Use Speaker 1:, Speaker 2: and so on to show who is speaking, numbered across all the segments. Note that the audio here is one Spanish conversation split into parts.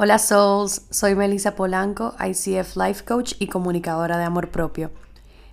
Speaker 1: Hola Souls, soy Melissa Polanco, ICF Life Coach y comunicadora de amor propio.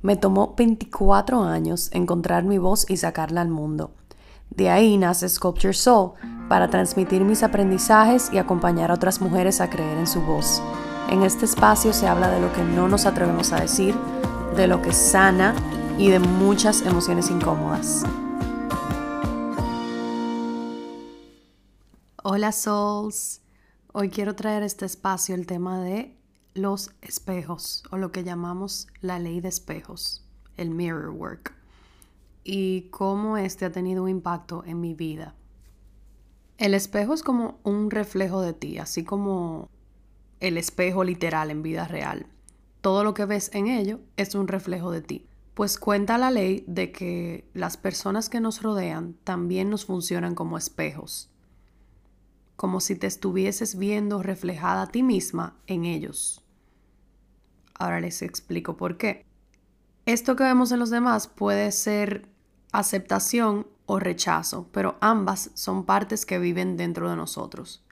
Speaker 1: Me tomó 24 años encontrar mi voz y sacarla al mundo. De ahí nace Sculpture Soul para transmitir mis aprendizajes y acompañar a otras mujeres a creer en su voz. En este espacio se habla de lo que no nos atrevemos a decir, de lo que sana y de muchas emociones incómodas. Hola Souls. Hoy quiero traer a este espacio el tema de los espejos o lo que llamamos la ley de espejos, el mirror work, y cómo este ha tenido un impacto en mi vida. El espejo es como un reflejo de ti, así como el espejo literal en vida real. Todo lo que ves en ello es un reflejo de ti. Pues cuenta la ley de que las personas que nos rodean también nos funcionan como espejos como si te estuvieses viendo reflejada a ti misma en ellos. Ahora les explico por qué. Esto que vemos en los demás puede ser aceptación o rechazo, pero ambas son partes que viven dentro de nosotros.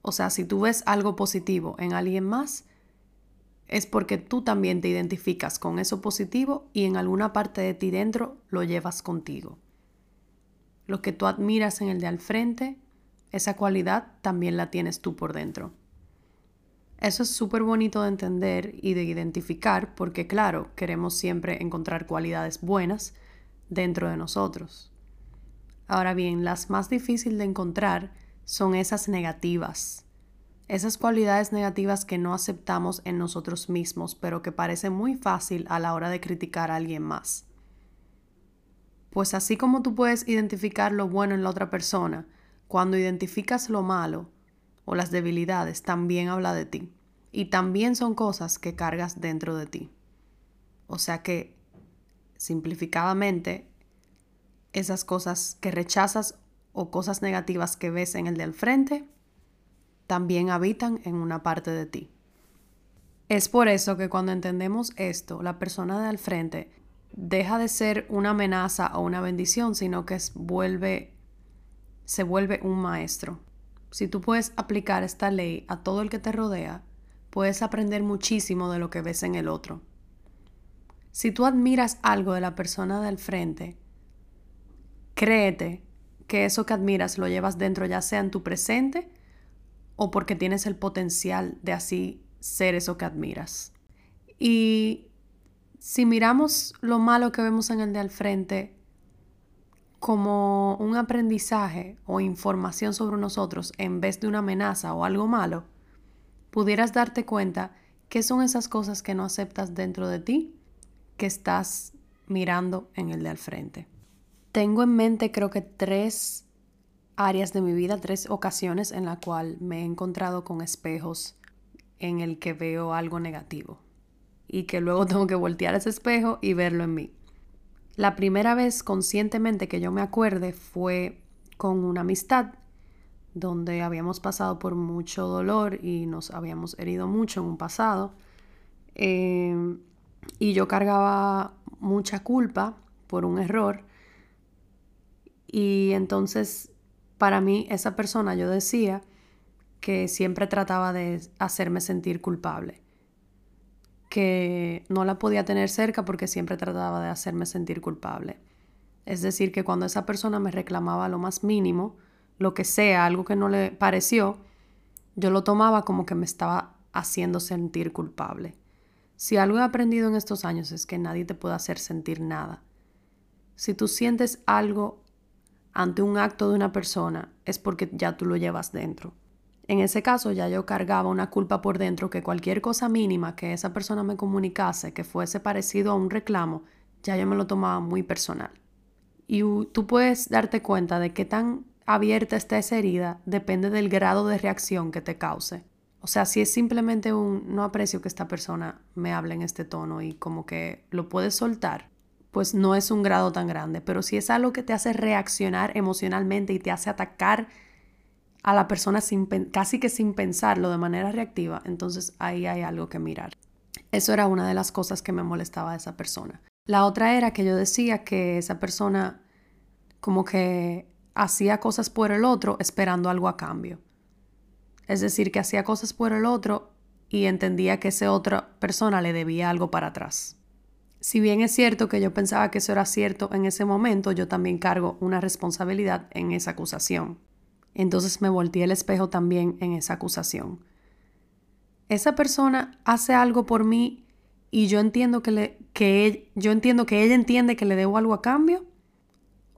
Speaker 1: O sea, si tú ves algo positivo en alguien más, es porque tú también te identificas con eso positivo y en alguna parte de ti dentro lo llevas contigo. Lo que tú admiras en el de al frente esa cualidad también la tienes tú por dentro. Eso es súper bonito de entender y de identificar porque claro, queremos siempre encontrar cualidades buenas dentro de nosotros. Ahora bien, las más difíciles de encontrar son esas negativas, esas cualidades negativas que no aceptamos en nosotros mismos, pero que parece muy fácil a la hora de criticar a alguien más. Pues así como tú puedes identificar lo bueno en la otra persona, cuando identificas lo malo o las debilidades, también habla de ti. Y también son cosas que cargas dentro de ti. O sea que, simplificadamente, esas cosas que rechazas o cosas negativas que ves en el del frente, también habitan en una parte de ti. Es por eso que cuando entendemos esto, la persona de al frente deja de ser una amenaza o una bendición, sino que vuelve se vuelve un maestro. Si tú puedes aplicar esta ley a todo el que te rodea, puedes aprender muchísimo de lo que ves en el otro. Si tú admiras algo de la persona del frente, créete que eso que admiras lo llevas dentro ya sea en tu presente o porque tienes el potencial de así ser eso que admiras. Y si miramos lo malo que vemos en el de al frente, como un aprendizaje o información sobre nosotros en vez de una amenaza o algo malo, pudieras darte cuenta qué son esas cosas que no aceptas dentro de ti que estás mirando en el de al frente. Tengo en mente creo que tres áreas de mi vida, tres ocasiones en la cual me he encontrado con espejos en el que veo algo negativo y que luego tengo que voltear ese espejo y verlo en mí. La primera vez conscientemente que yo me acuerde fue con una amistad donde habíamos pasado por mucho dolor y nos habíamos herido mucho en un pasado. Em, y yo cargaba mucha culpa por un error. Y entonces, para mí, esa persona, yo decía que siempre trataba de hacerme sentir culpable que no la podía tener cerca porque siempre trataba de hacerme sentir culpable. Es decir, que cuando esa persona me reclamaba lo más mínimo, lo que sea, algo que no le pareció, yo lo tomaba como que me estaba haciendo sentir culpable. Si algo he aprendido en estos años es que nadie te puede hacer sentir nada. Si tú sientes algo ante un acto de una persona, es porque ya tú lo llevas dentro. En ese caso ya yo cargaba una culpa por dentro que cualquier cosa mínima que esa persona me comunicase que fuese parecido a un reclamo, ya yo me lo tomaba muy personal. Y tú puedes darte cuenta de qué tan abierta está esa herida depende del grado de reacción que te cause. O sea, si es simplemente un no aprecio que esta persona me hable en este tono y como que lo puedes soltar, pues no es un grado tan grande. Pero si es algo que te hace reaccionar emocionalmente y te hace atacar a la persona sin, casi que sin pensarlo de manera reactiva, entonces ahí hay algo que mirar. Eso era una de las cosas que me molestaba de esa persona. La otra era que yo decía que esa persona como que hacía cosas por el otro esperando algo a cambio. Es decir, que hacía cosas por el otro y entendía que esa otra persona le debía algo para atrás. Si bien es cierto que yo pensaba que eso era cierto en ese momento, yo también cargo una responsabilidad en esa acusación. Entonces me volteé el espejo también en esa acusación. Esa persona hace algo por mí y yo entiendo que, le, que yo entiendo que ella entiende que le debo algo a cambio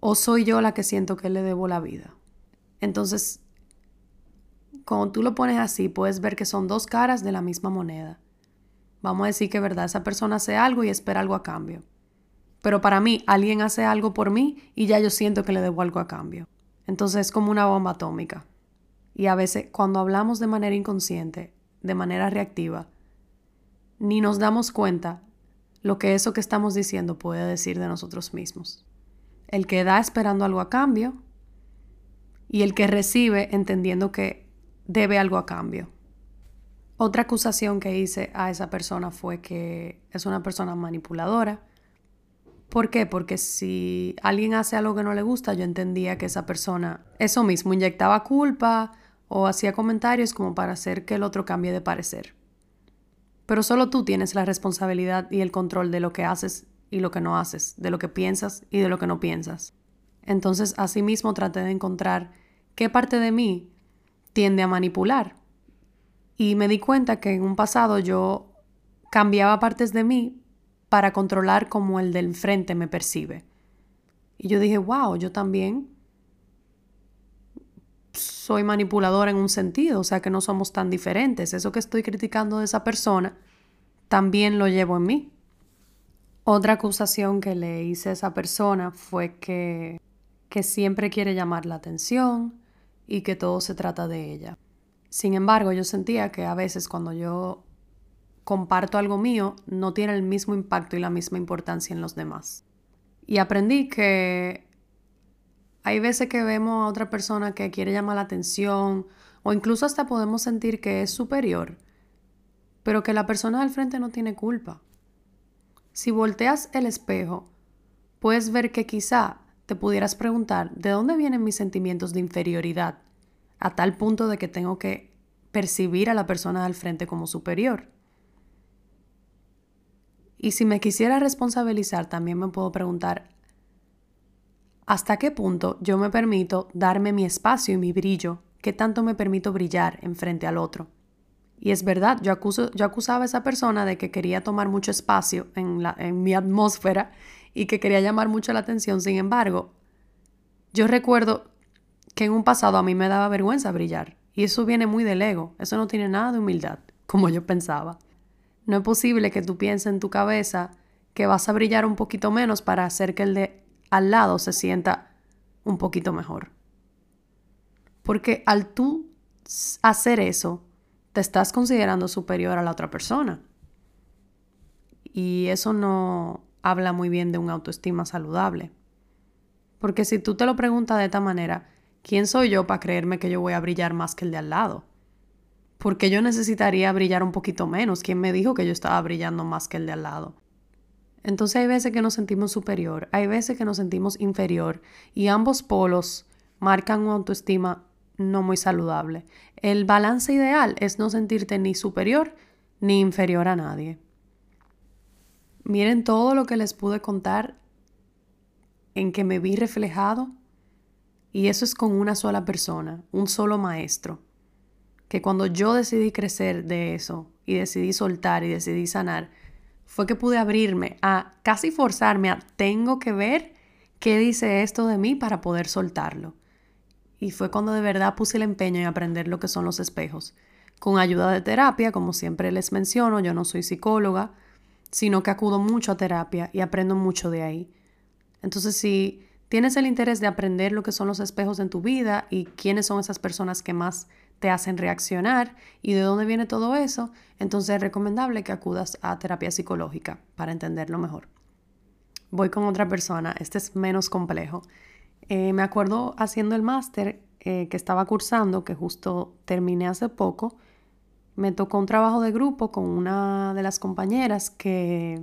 Speaker 1: o soy yo la que siento que le debo la vida. Entonces, cuando tú lo pones así, puedes ver que son dos caras de la misma moneda. Vamos a decir que verdad, esa persona hace algo y espera algo a cambio. Pero para mí, alguien hace algo por mí y ya yo siento que le debo algo a cambio. Entonces es como una bomba atómica. Y a veces cuando hablamos de manera inconsciente, de manera reactiva, ni nos damos cuenta lo que eso que estamos diciendo puede decir de nosotros mismos. El que da esperando algo a cambio y el que recibe entendiendo que debe algo a cambio. Otra acusación que hice a esa persona fue que es una persona manipuladora, ¿Por qué? Porque si alguien hace algo que no le gusta, yo entendía que esa persona, eso mismo, inyectaba culpa o hacía comentarios como para hacer que el otro cambie de parecer. Pero solo tú tienes la responsabilidad y el control de lo que haces y lo que no haces, de lo que piensas y de lo que no piensas. Entonces, asimismo, traté de encontrar qué parte de mí tiende a manipular. Y me di cuenta que en un pasado yo cambiaba partes de mí para controlar cómo el del frente me percibe. Y yo dije, wow, yo también soy manipuladora en un sentido, o sea que no somos tan diferentes. Eso que estoy criticando de esa persona, también lo llevo en mí. Otra acusación que le hice a esa persona fue que, que siempre quiere llamar la atención y que todo se trata de ella. Sin embargo, yo sentía que a veces cuando yo comparto algo mío no tiene el mismo impacto y la misma importancia en los demás. Y aprendí que hay veces que vemos a otra persona que quiere llamar la atención o incluso hasta podemos sentir que es superior, pero que la persona del frente no tiene culpa. Si volteas el espejo, puedes ver que quizá te pudieras preguntar de dónde vienen mis sentimientos de inferioridad, a tal punto de que tengo que percibir a la persona del frente como superior. Y si me quisiera responsabilizar, también me puedo preguntar, ¿hasta qué punto yo me permito darme mi espacio y mi brillo? ¿Qué tanto me permito brillar en frente al otro? Y es verdad, yo, yo acusaba a esa persona de que quería tomar mucho espacio en, la, en mi atmósfera y que quería llamar mucho la atención. Sin embargo, yo recuerdo que en un pasado a mí me daba vergüenza brillar. Y eso viene muy del ego. Eso no tiene nada de humildad, como yo pensaba. No es posible que tú pienses en tu cabeza que vas a brillar un poquito menos para hacer que el de al lado se sienta un poquito mejor. Porque al tú hacer eso, te estás considerando superior a la otra persona. Y eso no habla muy bien de una autoestima saludable. Porque si tú te lo preguntas de esta manera, ¿quién soy yo para creerme que yo voy a brillar más que el de al lado? Porque yo necesitaría brillar un poquito menos. ¿Quién me dijo que yo estaba brillando más que el de al lado? Entonces hay veces que nos sentimos superior, hay veces que nos sentimos inferior y ambos polos marcan una autoestima no muy saludable. El balance ideal es no sentirte ni superior ni inferior a nadie. Miren todo lo que les pude contar en que me vi reflejado y eso es con una sola persona, un solo maestro que cuando yo decidí crecer de eso y decidí soltar y decidí sanar, fue que pude abrirme a casi forzarme a tengo que ver qué dice esto de mí para poder soltarlo. Y fue cuando de verdad puse el empeño en aprender lo que son los espejos. Con ayuda de terapia, como siempre les menciono, yo no soy psicóloga, sino que acudo mucho a terapia y aprendo mucho de ahí. Entonces, si tienes el interés de aprender lo que son los espejos en tu vida y quiénes son esas personas que más te hacen reaccionar y de dónde viene todo eso, entonces es recomendable que acudas a terapia psicológica para entenderlo mejor. Voy con otra persona, este es menos complejo. Eh, me acuerdo haciendo el máster eh, que estaba cursando, que justo terminé hace poco, me tocó un trabajo de grupo con una de las compañeras que,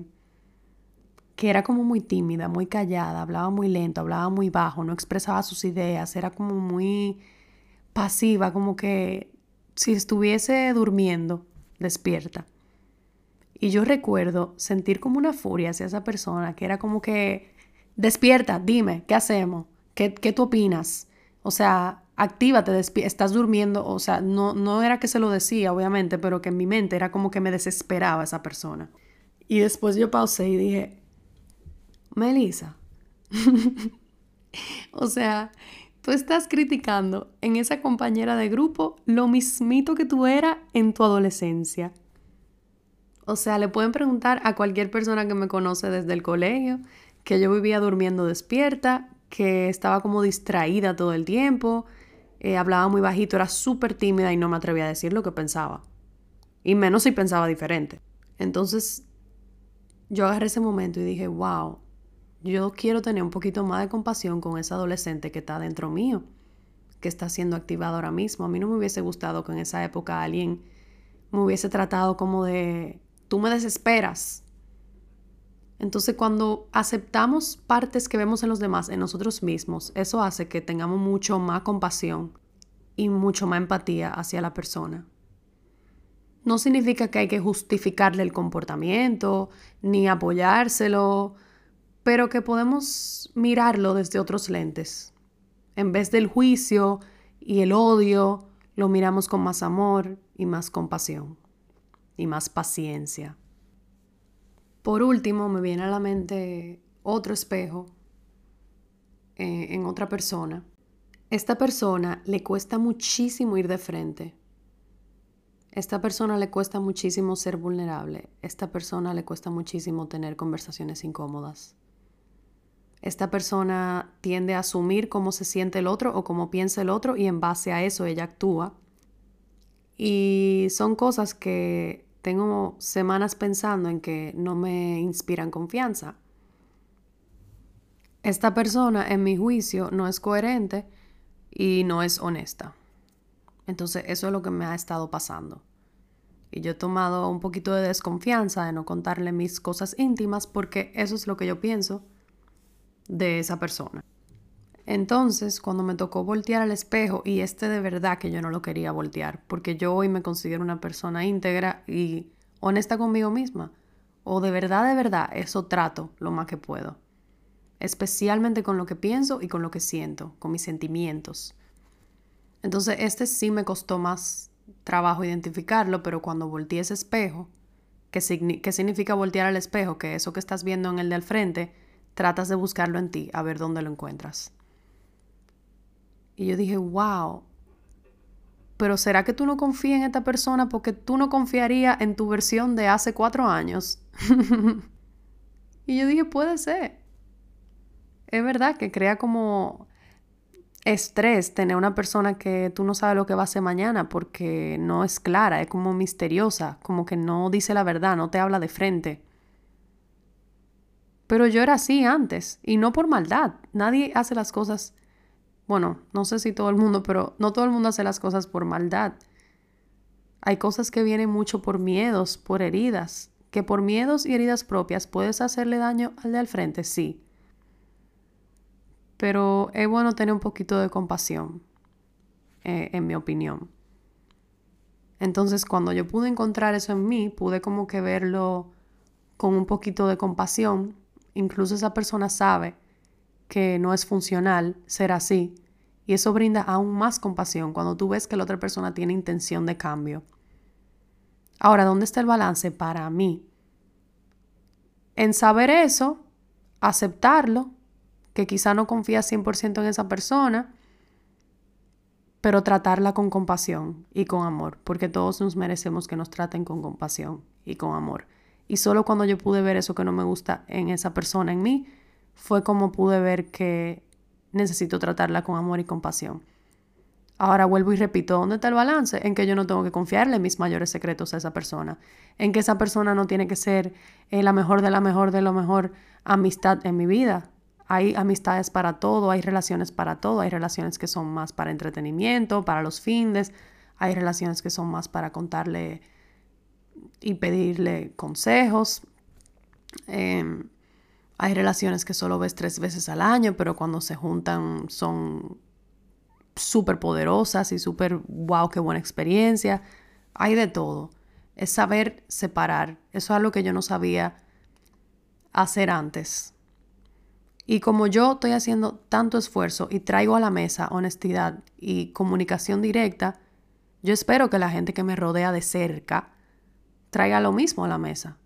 Speaker 1: que era como muy tímida, muy callada, hablaba muy lento, hablaba muy bajo, no expresaba sus ideas, era como muy pasiva, como que si estuviese durmiendo, despierta. Y yo recuerdo sentir como una furia hacia esa persona, que era como que, despierta, dime, ¿qué hacemos? ¿Qué, qué tú opinas? O sea, actívate, estás durmiendo. O sea, no, no era que se lo decía, obviamente, pero que en mi mente era como que me desesperaba esa persona. Y después yo pausé y dije, Melissa, o sea, tú estás criticando en esa compañera de grupo lo mismito que tú eras en tu adolescencia. O sea, le pueden preguntar a cualquier persona que me conoce desde el colegio que yo vivía durmiendo despierta, que estaba como distraída todo el tiempo, eh, hablaba muy bajito, era súper tímida y no me atrevía a decir lo que pensaba. Y menos si pensaba diferente. Entonces, yo agarré ese momento y dije, wow, yo quiero tener un poquito más de compasión con esa adolescente que está dentro mío, que está siendo activada ahora mismo. A mí no me hubiese gustado que en esa época alguien me hubiese tratado como de, tú me desesperas. Entonces cuando aceptamos partes que vemos en los demás, en nosotros mismos, eso hace que tengamos mucho más compasión y mucho más empatía hacia la persona. No significa que hay que justificarle el comportamiento, ni apoyárselo, pero que podemos mirarlo desde otros lentes. En vez del juicio y el odio, lo miramos con más amor y más compasión y más paciencia. Por último, me viene a la mente otro espejo eh, en otra persona. Esta persona le cuesta muchísimo ir de frente. Esta persona le cuesta muchísimo ser vulnerable. Esta persona le cuesta muchísimo tener conversaciones incómodas esta persona tiende a asumir cómo se siente el otro o cómo piensa el otro y en base a eso ella actúa. Y son cosas que tengo semanas pensando en que no me inspiran confianza. Esta persona, en mi juicio, no es coherente y no es honesta. Entonces, eso es lo que me ha estado pasando. Y yo he tomado un poquito de desconfianza de no contarle mis cosas íntimas porque eso es lo que yo pienso de esa persona. Entonces, cuando me tocó voltear al espejo, y este de verdad que yo no lo quería voltear, porque yo hoy me considero una persona íntegra y honesta conmigo misma, o de verdad, de verdad, eso trato lo más que puedo, especialmente con lo que pienso y con lo que siento, con mis sentimientos. Entonces, este sí me costó más trabajo identificarlo, pero cuando volteé ese espejo, ¿qué, ¿qué significa voltear al espejo? Que eso que estás viendo en el de al frente, tratas de buscarlo en ti, a ver dónde lo encuentras. Y yo dije, wow, pero ¿será que tú no confías en esta persona porque tú no confiarías en tu versión de hace cuatro años? y yo dije, puede ser. Es verdad que crea como estrés tener una persona que tú no sabes lo que va a hacer mañana porque no es clara, es como misteriosa, como que no dice la verdad, no te habla de frente. Pero yo era así antes y no por maldad. Nadie hace las cosas, bueno, no sé si todo el mundo, pero no todo el mundo hace las cosas por maldad. Hay cosas que vienen mucho por miedos, por heridas, que por miedos y heridas propias puedes hacerle daño al de al frente, sí. Pero es bueno tener un poquito de compasión, eh, en mi opinión. Entonces, cuando yo pude encontrar eso en mí, pude como que verlo con un poquito de compasión incluso esa persona sabe que no es funcional ser así. Y eso brinda aún más compasión cuando tú ves que la otra persona tiene intención de cambio. Ahora, ¿dónde está el balance para mí? En saber eso, aceptarlo, que quizá no confías 100% en esa persona, pero tratarla con compasión y con amor, porque todos nos merecemos que nos traten con compasión y con amor. Y solo cuando yo pude ver eso que no me gusta en esa persona, en mí, fue como pude ver que necesito tratarla con amor y compasión. Ahora vuelvo y repito, ¿dónde está el balance? En que yo no tengo que confiarle mis mayores secretos a esa persona. En que esa persona no tiene que ser eh, la mejor de la mejor de lo mejor amistad en mi vida. Hay amistades para todo, hay relaciones para todo, hay relaciones que son más para entretenimiento, para los fines, hay relaciones que son más para contarle y pedirle consejos. Em, hay relaciones que solo ves tres veces al año, pero cuando se juntan son súper poderosas y súper, wow, qué buena experiencia. Hay de todo. Es saber separar. Eso es algo que yo no sabía hacer antes. Y como yo estoy haciendo tanto esfuerzo y traigo a la mesa honestidad y comunicación directa, yo espero que la gente que me rodea de cerca traiga lo mismo a la mesa.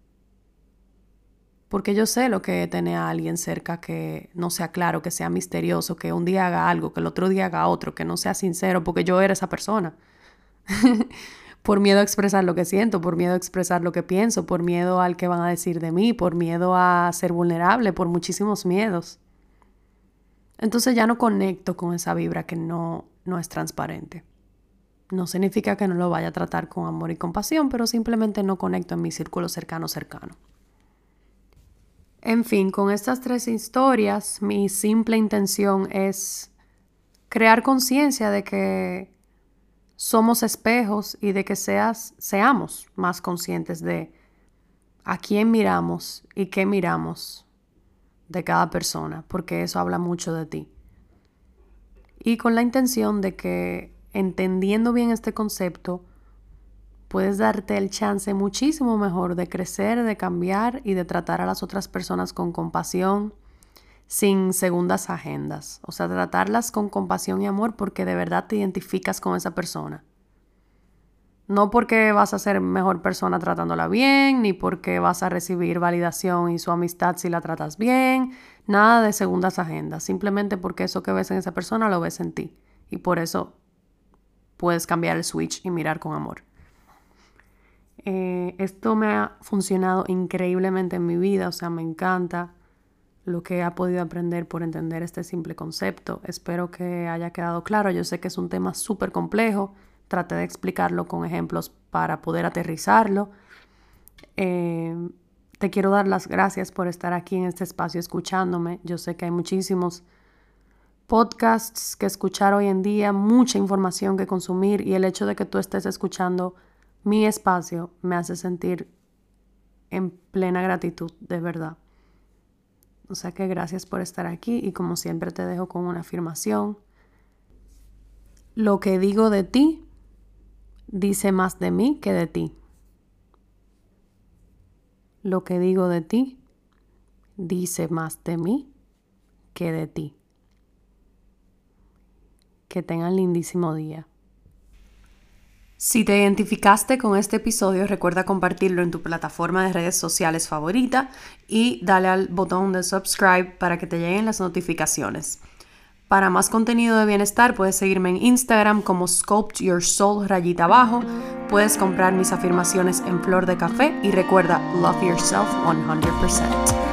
Speaker 1: Porque yo sé lo que tener a alguien cerca que no sea claro, que sea misterioso, que un día haga algo, que el otro día haga otro, que no sea sincero, porque yo era esa persona. por miedo a expresar lo que siento, por miedo a expresar lo que pienso, por miedo al que van a decir de mí, por miedo a ser vulnerable, por muchísimos miedos. Entonces ya no conecto con esa vibra que no, no es transparente. No significa que no lo vaya a tratar con amor y compasión, pero simplemente no conecto en mi círculo cercano cercano. En fin, con estas tres historias, mi simple intención es crear conciencia de que somos espejos y de que seas, seamos más conscientes de a quién miramos y qué miramos de cada persona, porque eso habla mucho de ti. Y con la intención de que, entendiendo bien este concepto, puedes darte el chance muchísimo mejor de crecer, de cambiar y de tratar a las otras personas con compasión, sin segundas agendas. O sea, tratarlas con compasión y amor porque de verdad te identificas con esa persona. No porque vas a ser mejor persona tratándola bien, ni porque vas a recibir validación y su amistad si la tratas bien, nada de segundas agendas, simplemente porque eso que ves en esa persona lo ves en ti. Y por eso puedes cambiar el switch y mirar con amor. Eh, esto me ha funcionado increíblemente en mi vida, o sea, me encanta lo que he podido aprender por entender este simple concepto. Espero que haya quedado claro. Yo sé que es un tema súper complejo. Traté de explicarlo con ejemplos para poder aterrizarlo. Eh, te quiero dar las gracias por estar aquí en este espacio escuchándome. Yo sé que hay muchísimos podcasts que escuchar hoy en día, mucha información que consumir y el hecho de que tú estés escuchando mi espacio me hace sentir en plena gratitud, de verdad. O sea que gracias por estar aquí y como siempre te dejo con una afirmación. Lo que digo de ti dice más de mí que de ti. Lo que digo de ti dice más de mí que de ti. Que tengan lindísimo día. Si te identificaste con este episodio, recuerda compartirlo en tu plataforma de redes sociales favorita y dale al botón de subscribe para que te lleguen las notificaciones. Para más contenido de bienestar, puedes seguirme en Instagram como Sculpt Your Soul rayita abajo. Puedes comprar mis afirmaciones en flor de café y recuerda, love yourself 100%.